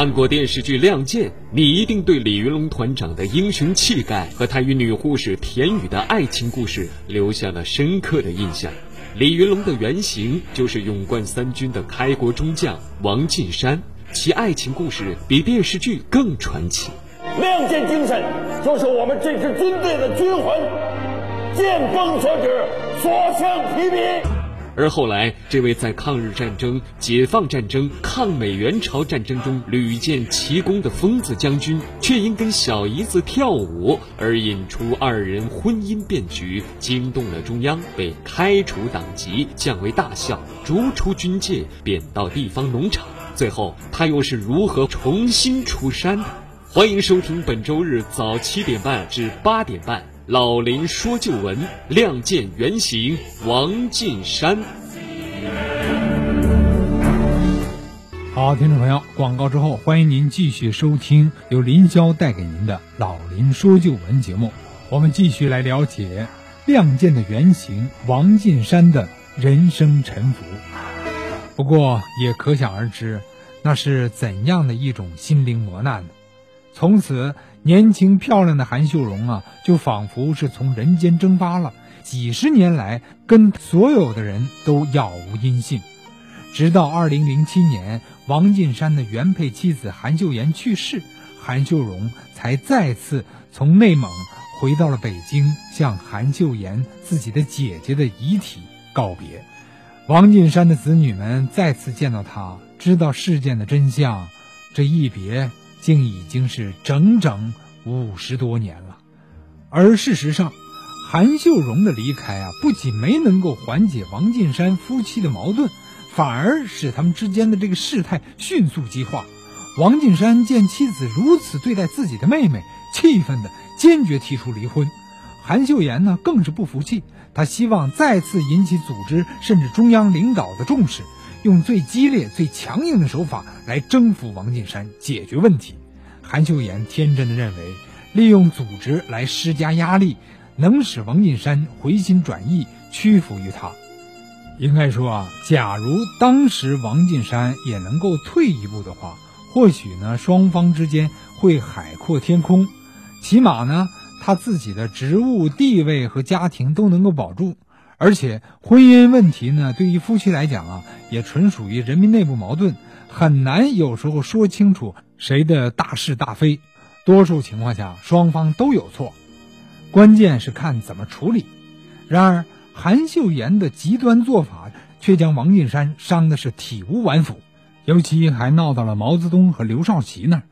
看过电视剧《亮剑》，你一定对李云龙团长的英雄气概和他与女护士田雨的爱情故事留下了深刻的印象。李云龙的原型就是勇冠三军的开国中将王进山，其爱情故事比电视剧更传奇。亮剑精神就是我们这支军队的军魂，剑锋所指，所向披靡。而后来，这位在抗日战争、解放战争、抗美援朝战争中屡建奇功的疯子将军，却因跟小姨子跳舞而引出二人婚姻变局，惊动了中央，被开除党籍，降为大校，逐出军界，贬到地方农场。最后，他又是如何重新出山的？欢迎收听本周日早七点半至八点半。老林说旧闻，《亮剑》原型王进山。好，听众朋友，广告之后，欢迎您继续收听由林霄带给您的《老林说旧闻》节目。我们继续来了解《亮剑》的原型王进山的人生沉浮。不过，也可想而知，那是怎样的一种心灵磨难呢？从此，年轻漂亮的韩秀荣啊，就仿佛是从人间蒸发了。几十年来，跟所有的人都杳无音信。直到二零零七年，王进山的原配妻子韩秀妍去世，韩秀荣才再次从内蒙回到了北京，向韩秀妍自己的姐姐的遗体告别。王进山的子女们再次见到他，知道事件的真相，这一别。竟已经是整整五十多年了，而事实上，韩秀荣的离开啊，不仅没能够缓解王进山夫妻的矛盾，反而使他们之间的这个事态迅速激化。王进山见妻子如此对待自己的妹妹，气愤的坚决提出离婚。韩秀妍呢，更是不服气，他希望再次引起组织甚至中央领导的重视。用最激烈、最强硬的手法来征服王进山，解决问题。韩秀妍天真的认为，利用组织来施加压力，能使王进山回心转意，屈服于他。应该说啊，假如当时王进山也能够退一步的话，或许呢，双方之间会海阔天空。起码呢，他自己的职务、地位和家庭都能够保住。而且婚姻问题呢，对于夫妻来讲啊，也纯属于人民内部矛盾，很难有时候说清楚谁的大是大非。多数情况下，双方都有错，关键是看怎么处理。然而，韩秀妍的极端做法却将王进山伤的是体无完肤，尤其还闹到了毛泽东和刘少奇那儿。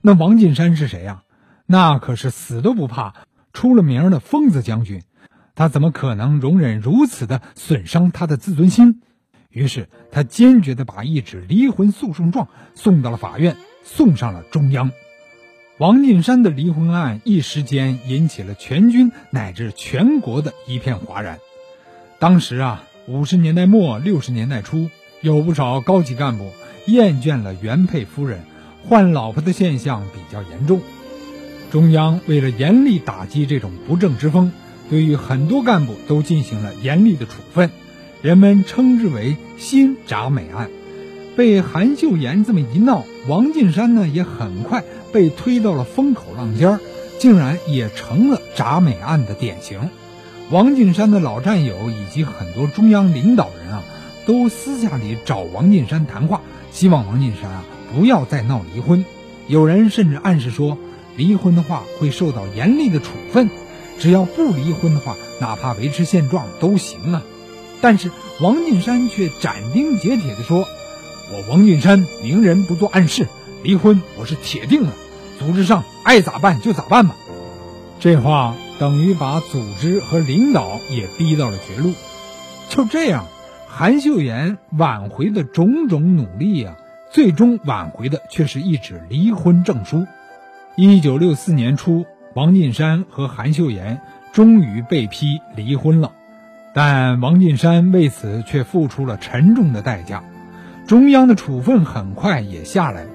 那王进山是谁呀？那可是死都不怕、出了名的疯子将军。他怎么可能容忍如此的损伤他的自尊心？于是他坚决地把一纸离婚诉讼状送到了法院，送上了中央。王进山的离婚案一时间引起了全军乃至全国的一片哗然。当时啊，五十年代末六十年代初，有不少高级干部厌倦了原配夫人换老婆的现象比较严重。中央为了严厉打击这种不正之风。对于很多干部都进行了严厉的处分，人们称之为“新铡美案”。被韩秀妍这么一闹，王进山呢也很快被推到了风口浪尖儿，竟然也成了铡美案的典型。王进山的老战友以及很多中央领导人啊，都私下里找王进山谈话，希望王进山啊不要再闹离婚。有人甚至暗示说，离婚的话会受到严厉的处分。只要不离婚的话，哪怕维持现状都行啊。但是王进山却斩钉截铁地说：“我王进山明人不做暗事，离婚我是铁定的。组织上爱咋办就咋办吧。”这话等于把组织和领导也逼到了绝路。就这样，韩秀妍挽回的种种努力呀，最终挽回的却是一纸离婚证书。一九六四年初。王进山和韩秀妍终于被批离婚了，但王进山为此却付出了沉重的代价。中央的处分很快也下来了，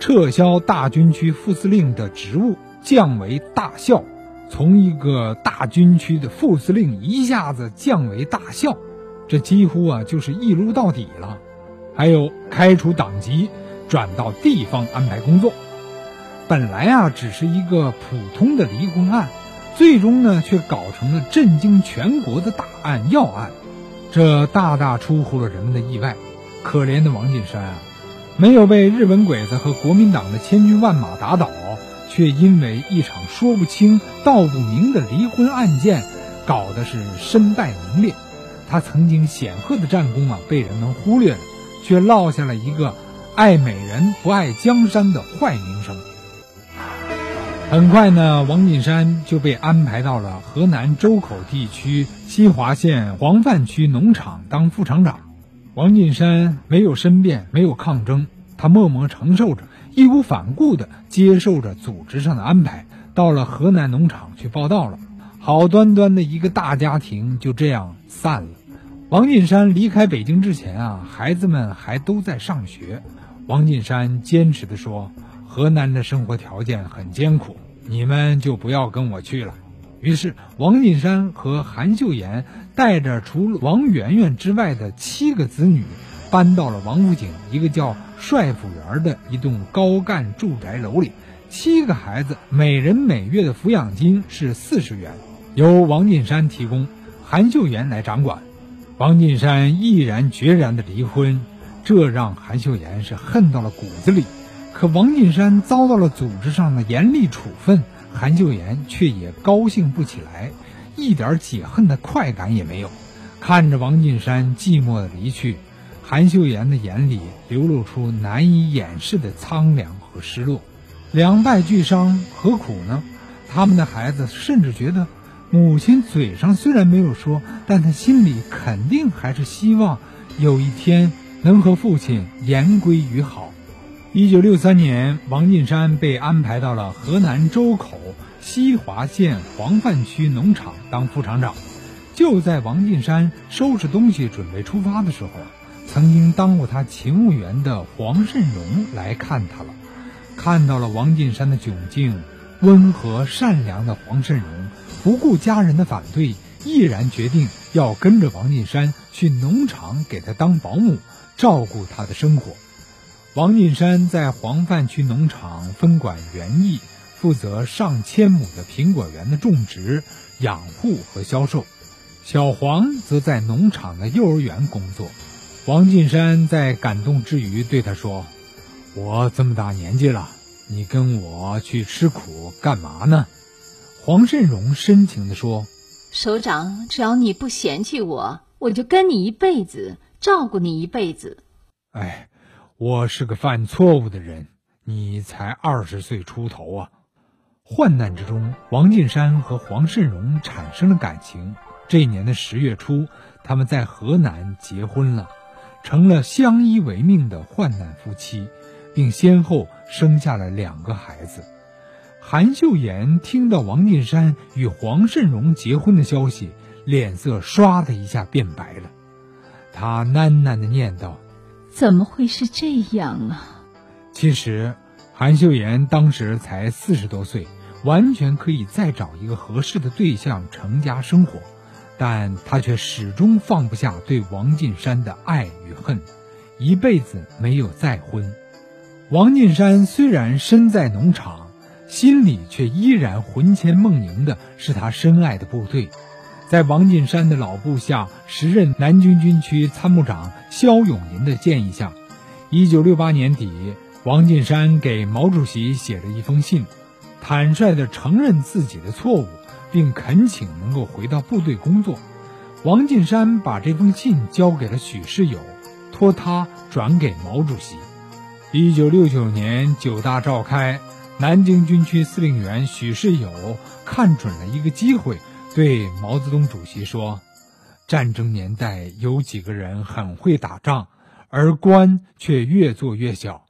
撤销大军区副司令的职务，降为大校。从一个大军区的副司令一下子降为大校，这几乎啊就是一撸到底了。还有开除党籍，转到地方安排工作。本来啊，只是一个普通的离婚案，最终呢，却搞成了震惊全国的大案要案，这大大出乎了人们的意外。可怜的王进山啊，没有被日本鬼子和国民党的千军万马打倒，却因为一场说不清道不明的离婚案件，搞得是身败名裂。他曾经显赫的战功啊，被人们忽略了，却落下了一个爱美人不爱江山的坏名声。很快呢，王进山就被安排到了河南周口地区西华县黄泛区农场当副厂长。王进山没有申辩，没有抗争，他默默承受着，义无反顾地接受着组织上的安排，到了河南农场去报道了。好端端的一个大家庭就这样散了。王进山离开北京之前啊，孩子们还都在上学。王进山坚持地说：“河南的生活条件很艰苦，你们就不要跟我去了。”于是，王进山和韩秀妍带着除了王媛媛之外的七个子女，搬到了王府井一个叫帅府园的一栋高干住宅楼里。七个孩子每人每月的抚养金是四十元。由王进山提供，韩秀妍来掌管。王进山毅然决然的离婚，这让韩秀妍是恨到了骨子里。可王进山遭到了组织上的严厉处分，韩秀妍却也高兴不起来，一点解恨的快感也没有。看着王进山寂寞的离去，韩秀妍的眼里流露出难以掩饰的苍凉和失落。两败俱伤，何苦呢？他们的孩子甚至觉得。母亲嘴上虽然没有说，但她心里肯定还是希望有一天能和父亲言归于好。一九六三年，王进山被安排到了河南周口西华县黄泛区农场当副厂长。就在王进山收拾东西准备出发的时候，曾经当过他勤务员的黄慎荣来看他了。看到了王进山的窘境，温和善良的黄慎荣。不顾家人的反对，毅然决定要跟着王进山去农场给他当保姆，照顾他的生活。王进山在黄泛区农场分管园艺，负责上千亩的苹果园的种植、养护和销售。小黄则在农场的幼儿园工作。王进山在感动之余对他说：“我这么大年纪了，你跟我去吃苦干嘛呢？”黄慎荣深情地说：“首长，只要你不嫌弃我，我就跟你一辈子，照顾你一辈子。”哎，我是个犯错误的人，你才二十岁出头啊！患难之中，王进山和黄慎荣产生了感情。这一年的十月初，他们在河南结婚了，成了相依为命的患难夫妻，并先后生下了两个孩子。韩秀妍听到王进山与黄慎荣结婚的消息，脸色唰的一下变白了。她喃喃的念道：“怎么会是这样啊？”其实，韩秀妍当时才四十多岁，完全可以再找一个合适的对象成家生活，但她却始终放不下对王进山的爱与恨，一辈子没有再婚。王进山虽然身在农场。心里却依然魂牵梦萦的是他深爱的部队，在王进山的老部下，时任南京军区参谋长肖永林的建议下，一九六八年底，王进山给毛主席写了一封信，坦率地承认自己的错误，并恳请能够回到部队工作。王进山把这封信交给了许世友，托他转给毛主席。一九六九年九大召开。南京军区司令员许世友看准了一个机会，对毛泽东主席说：“战争年代有几个人很会打仗，而官却越做越小，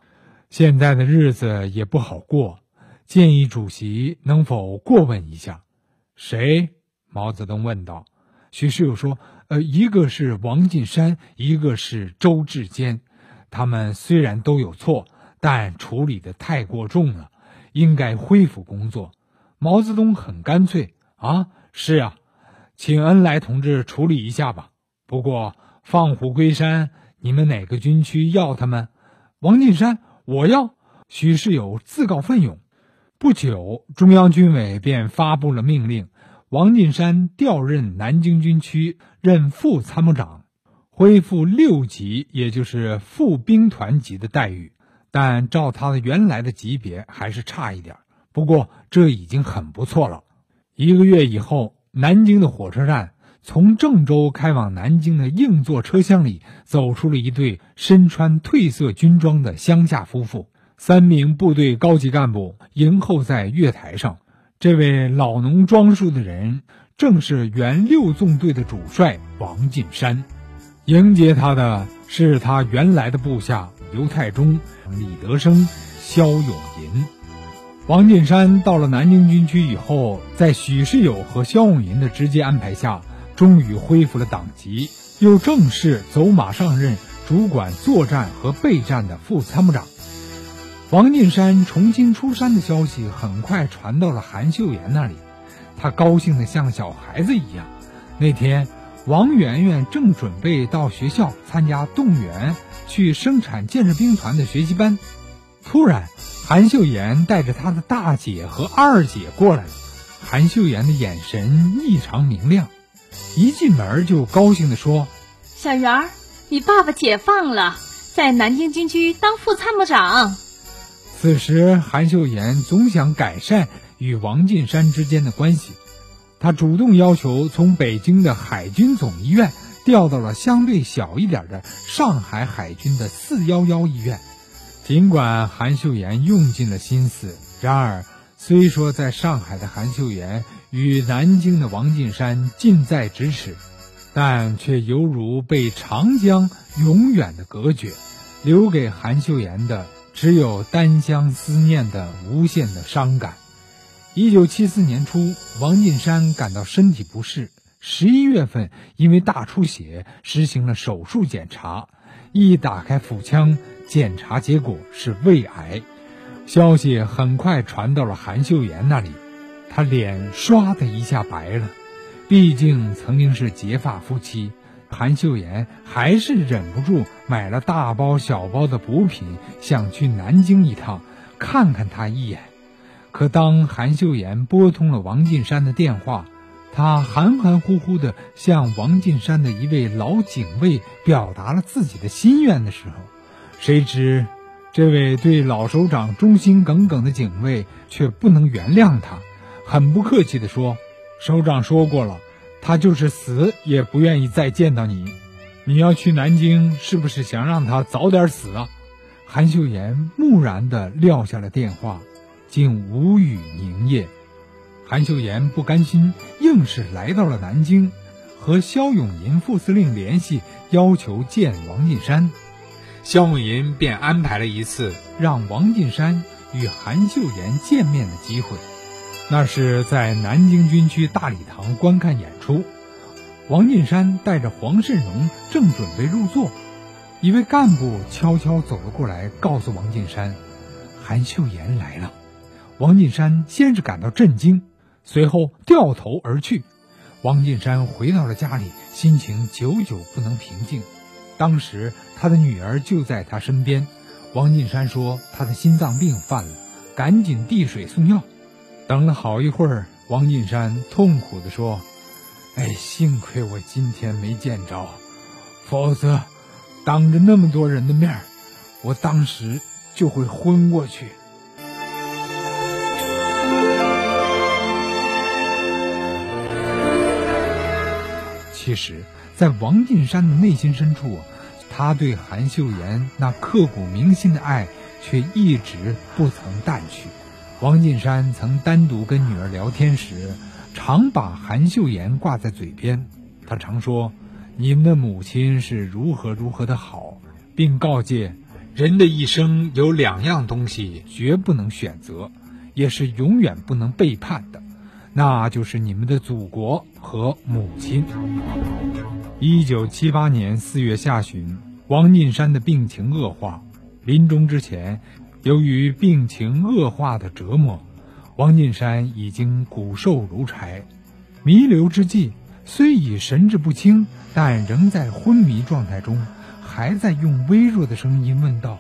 现在的日子也不好过。建议主席能否过问一下？”谁？毛泽东问道。许世友说：“呃，一个是王进山，一个是周志坚，他们虽然都有错，但处理的太过重了。”应该恢复工作，毛泽东很干脆啊，是啊，请恩来同志处理一下吧。不过放虎归山，你们哪个军区要他们？王进山，我要。许世友自告奋勇。不久，中央军委便发布了命令，王进山调任南京军区任副参谋长，恢复六级，也就是副兵团级的待遇。但照他的原来的级别，还是差一点。不过这已经很不错了。一个月以后，南京的火车站。从郑州开往南京的硬座车厢里，走出了一对身穿褪色军装的乡下夫妇。三名部队高级干部迎候在月台上。这位老农装束的人，正是原六纵队的主帅王进山。迎接他的是他原来的部下刘太忠、李德生、肖永银。王进山到了南京军区以后，在许世友和肖永银的直接安排下。终于恢复了党籍，又正式走马上任，主管作战和备战的副参谋长。王进山重新出山的消息很快传到了韩秀妍那里，他高兴得像小孩子一样。那天，王媛媛正准备到学校参加动员去生产建设兵团的学习班，突然，韩秀妍带着她的大姐和二姐过来了。韩秀妍的眼神异常明亮。一进门就高兴地说：“小圆儿，你爸爸解放了，在南京军区当副参谋长。”此时，韩秀妍总想改善与王进山之间的关系，她主动要求从北京的海军总医院调到了相对小一点的上海海军的四幺幺医院。尽管韩秀妍用尽了心思，然而。虽说在上海的韩秀妍与南京的王进山近在咫尺，但却犹如被长江永远的隔绝，留给韩秀妍的只有单相思念的无限的伤感。一九七四年初，王进山感到身体不适，十一月份因为大出血实行了手术检查，一打开腹腔，检查结果是胃癌。消息很快传到了韩秀妍那里，她脸唰的一下白了。毕竟曾经是结发夫妻，韩秀妍还是忍不住买了大包小包的补品，想去南京一趟，看看他一眼。可当韩秀妍拨通了王进山的电话，他含含糊糊的向王进山的一位老警卫表达了自己的心愿的时候，谁知。这位对老首长忠心耿耿的警卫却不能原谅他，很不客气地说：“首长说过了，他就是死也不愿意再见到你。你要去南京，是不是想让他早点死啊？”韩秀妍木然地撂下了电话，竟无语凝噎。韩秀妍不甘心，硬是来到了南京，和肖永银副司令联系，要求见王进山。肖永银便安排了一次让王进山与韩秀妍见面的机会，那是在南京军区大礼堂观看演出。王进山带着黄慎荣正准备入座，一位干部悄悄走了过来，告诉王进山，韩秀妍来了。王进山先是感到震惊，随后掉头而去。王进山回到了家里，心情久久不能平静。当时他的女儿就在他身边，王进山说他的心脏病犯了，赶紧递水送药。等了好一会儿，王进山痛苦地说：“哎，幸亏我今天没见着，否则当着那么多人的面，我当时就会昏过去。”其实。在王进山的内心深处，他对韩秀妍那刻骨铭心的爱却一直不曾淡去。王进山曾单独跟女儿聊天时，常把韩秀妍挂在嘴边。他常说：“你们的母亲是如何如何的好，并告诫人的一生有两样东西绝不能选择，也是永远不能背叛的，那就是你们的祖国和母亲。”一九七八年四月下旬，王进山的病情恶化。临终之前，由于病情恶化的折磨，王进山已经骨瘦如柴。弥留之际，虽已神志不清，但仍在昏迷状态中，还在用微弱的声音问道：“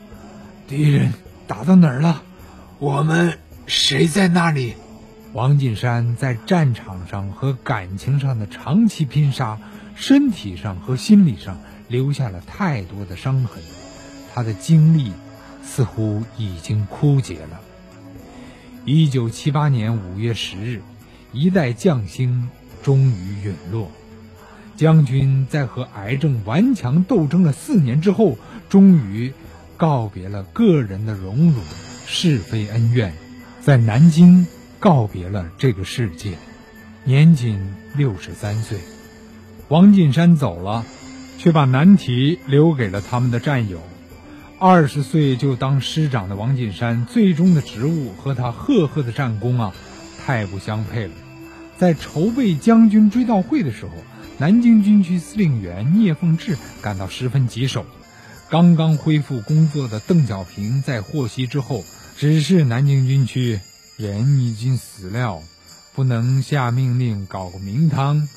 敌人打到哪儿了？我们谁在那里？王进山在战场上和感情上的长期拼杀，身体上和心理上留下了太多的伤痕，他的精力似乎已经枯竭了。一九七八年五月十日，一代将星终于陨落。将军在和癌症顽强斗争了四年之后，终于告别了个人的荣辱、是非恩怨，在南京。告别了这个世界，年仅六十三岁。王进山走了，却把难题留给了他们的战友。二十岁就当师长的王进山，最终的职务和他赫赫的战功啊，太不相配了。在筹备将军追悼会的时候，南京军区司令员聂凤智感到十分棘手。刚刚恢复工作的邓小平在获悉之后，指示南京军区。人已经死了，不能下命令搞个名堂，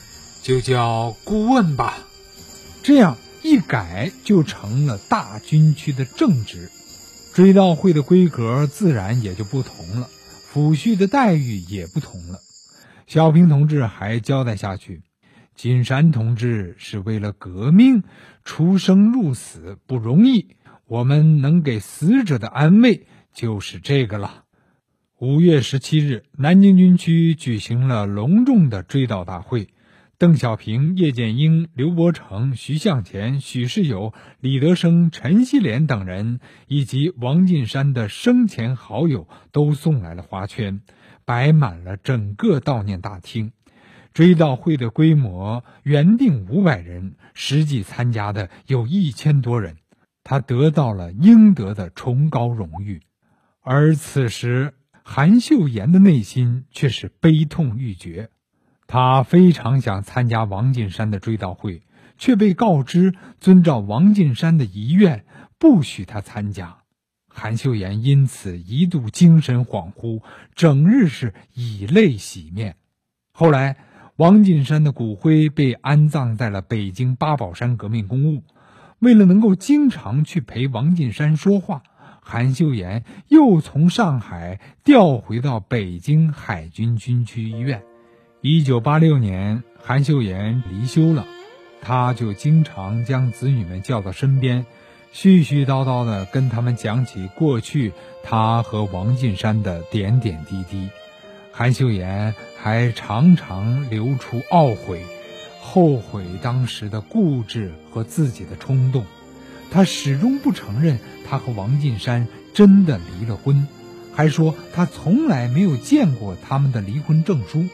就叫顾问吧。这样一改，就成了大军区的正职。追悼会的规格自然也就不同了，抚恤的待遇也不同了。小平同志还交代下去：金山同志是为了革命出生入死，不容易。我们能给死者的安慰，就是这个了。五月十七日，南京军区举行了隆重的追悼大会。邓小平、叶剑英、刘伯承、徐向前、许世友、李德生、陈锡联等人，以及王进山的生前好友，都送来了花圈，摆满了整个悼念大厅。追悼会的规模原定五百人，实际参加的有一千多人。他得到了应得的崇高荣誉，而此时。韩秀妍的内心却是悲痛欲绝，她非常想参加王进山的追悼会，却被告知遵照王进山的遗愿，不许他参加。韩秀妍因此一度精神恍惚，整日是以泪洗面。后来，王进山的骨灰被安葬在了北京八宝山革命公墓。为了能够经常去陪王进山说话。韩秀妍又从上海调回到北京海军军区医院。一九八六年，韩秀妍离休了，她就经常将子女们叫到身边，絮絮叨叨地跟他们讲起过去他和王进山的点点滴滴。韩秀妍还常常流出懊悔，后悔当时的固执和自己的冲动。他始终不承认他和王进山真的离了婚，还说他从来没有见过他们的离婚证书。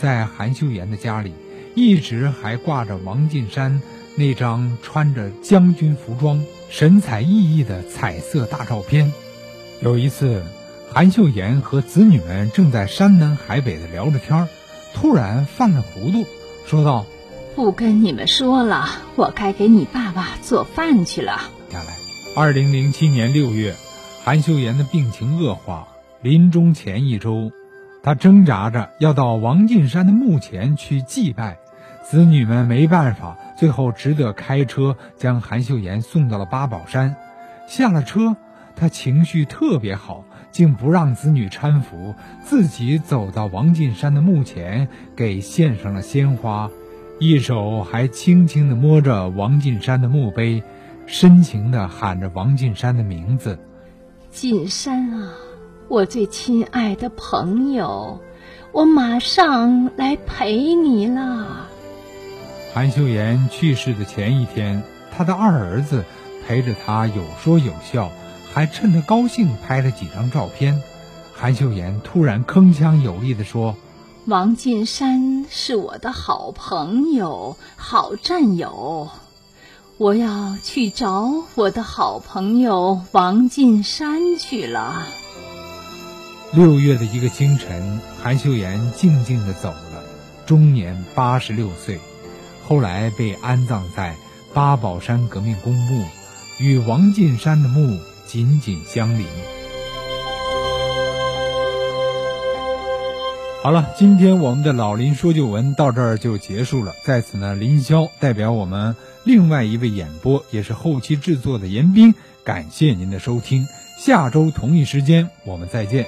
在韩秀妍的家里，一直还挂着王进山那张穿着将军服装、神采奕奕的彩色大照片。有一次，韩秀妍和子女们正在山南海北的聊着天突然犯了糊涂，说道。不跟你们说了，我该给你爸爸做饭去了。下来，二零零七年六月，韩秀妍的病情恶化，临终前一周，她挣扎着要到王进山的墓前去祭拜，子女们没办法，最后只得开车将韩秀妍送到了八宝山。下了车，她情绪特别好，竟不让子女搀扶，自己走到王进山的墓前，给献上了鲜花。一手还轻轻地摸着王进山的墓碑，深情地喊着王进山的名字：“进山啊，我最亲爱的朋友，我马上来陪你了。”韩秀妍去世的前一天，他的二儿子陪着他有说有笑，还趁他高兴拍了几张照片。韩秀妍突然铿锵有力地说。王进山是我的好朋友、好战友，我要去找我的好朋友王进山去了。六月的一个清晨，韩秀妍静静的走了，终年八十六岁。后来被安葬在八宝山革命公墓，与王进山的墓紧紧相邻。好了，今天我们的老林说旧闻到这儿就结束了。在此呢，林霄代表我们另外一位演播，也是后期制作的严斌，感谢您的收听。下周同一时间我们再见。